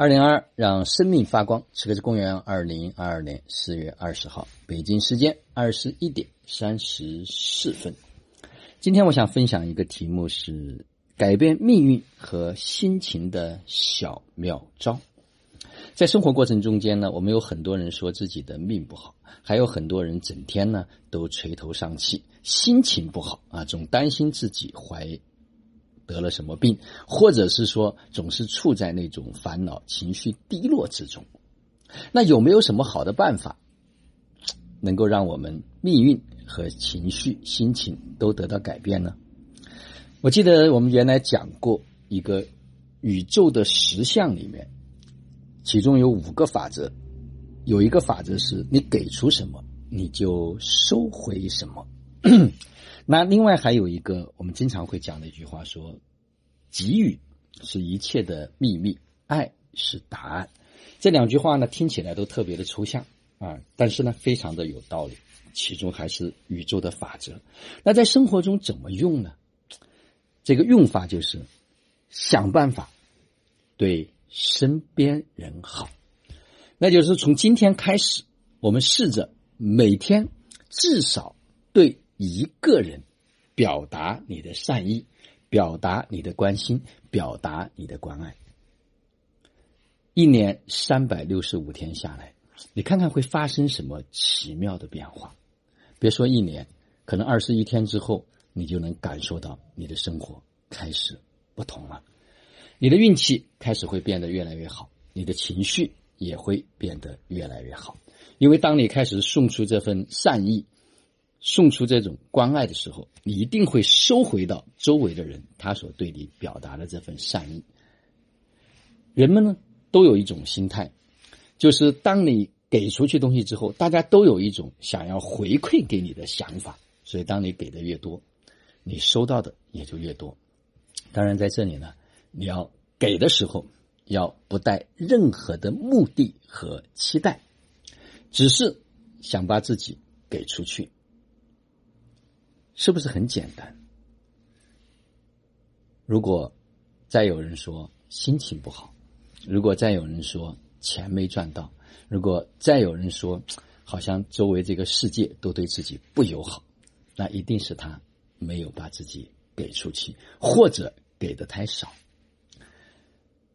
二零二二，让生命发光。此刻是公元二零二二年四月二十号，北京时间二十一点三十四分。今天我想分享一个题目是改变命运和心情的小妙招。在生活过程中间呢，我们有很多人说自己的命不好，还有很多人整天呢都垂头丧气，心情不好啊，总担心自己怀。得了什么病，或者是说总是处在那种烦恼、情绪低落之中，那有没有什么好的办法，能够让我们命运和情绪、心情都得到改变呢？我记得我们原来讲过一个宇宙的实相里面，其中有五个法则，有一个法则是你给出什么，你就收回什么。那另外还有一个，我们经常会讲的一句话说：“给予是一切的秘密，爱是答案。”这两句话呢，听起来都特别的抽象啊，但是呢，非常的有道理。其中还是宇宙的法则。那在生活中怎么用呢？这个用法就是想办法对身边人好。那就是从今天开始，我们试着每天至少对。一个人表达你的善意，表达你的关心，表达你的关爱。一年三百六十五天下来，你看看会发生什么奇妙的变化？别说一年，可能二十一天之后，你就能感受到你的生活开始不同了。你的运气开始会变得越来越好，你的情绪也会变得越来越好。因为当你开始送出这份善意。送出这种关爱的时候，你一定会收回到周围的人他所对你表达的这份善意。人们呢都有一种心态，就是当你给出去东西之后，大家都有一种想要回馈给你的想法。所以，当你给的越多，你收到的也就越多。当然，在这里呢，你要给的时候要不带任何的目的和期待，只是想把自己给出去。是不是很简单？如果再有人说心情不好，如果再有人说钱没赚到，如果再有人说好像周围这个世界都对自己不友好，那一定是他没有把自己给出去，或者给的太少。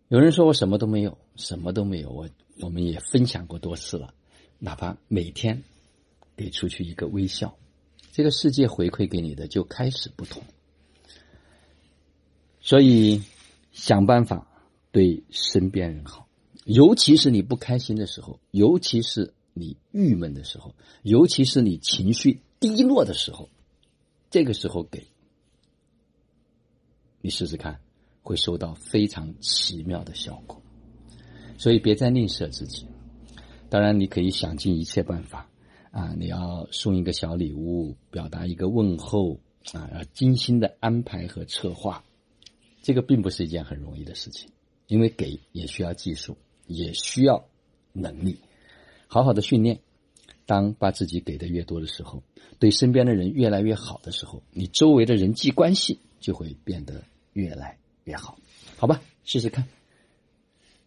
有人说我什么都没有，什么都没有，我我们也分享过多次了，哪怕每天给出去一个微笑。这个世界回馈给你的就开始不同，所以想办法对身边人好，尤其是你不开心的时候，尤其是你郁闷的时候，尤其是你情绪低落的时候，这个时候给，你试试看，会收到非常奇妙的效果。所以别再吝啬自己，当然你可以想尽一切办法。啊，你要送一个小礼物，表达一个问候啊，要精心的安排和策划，这个并不是一件很容易的事情，因为给也需要技术，也需要能力，好好的训练。当把自己给的越多的时候，对身边的人越来越好的时候，你周围的人际关系就会变得越来越好，好吧？试试看。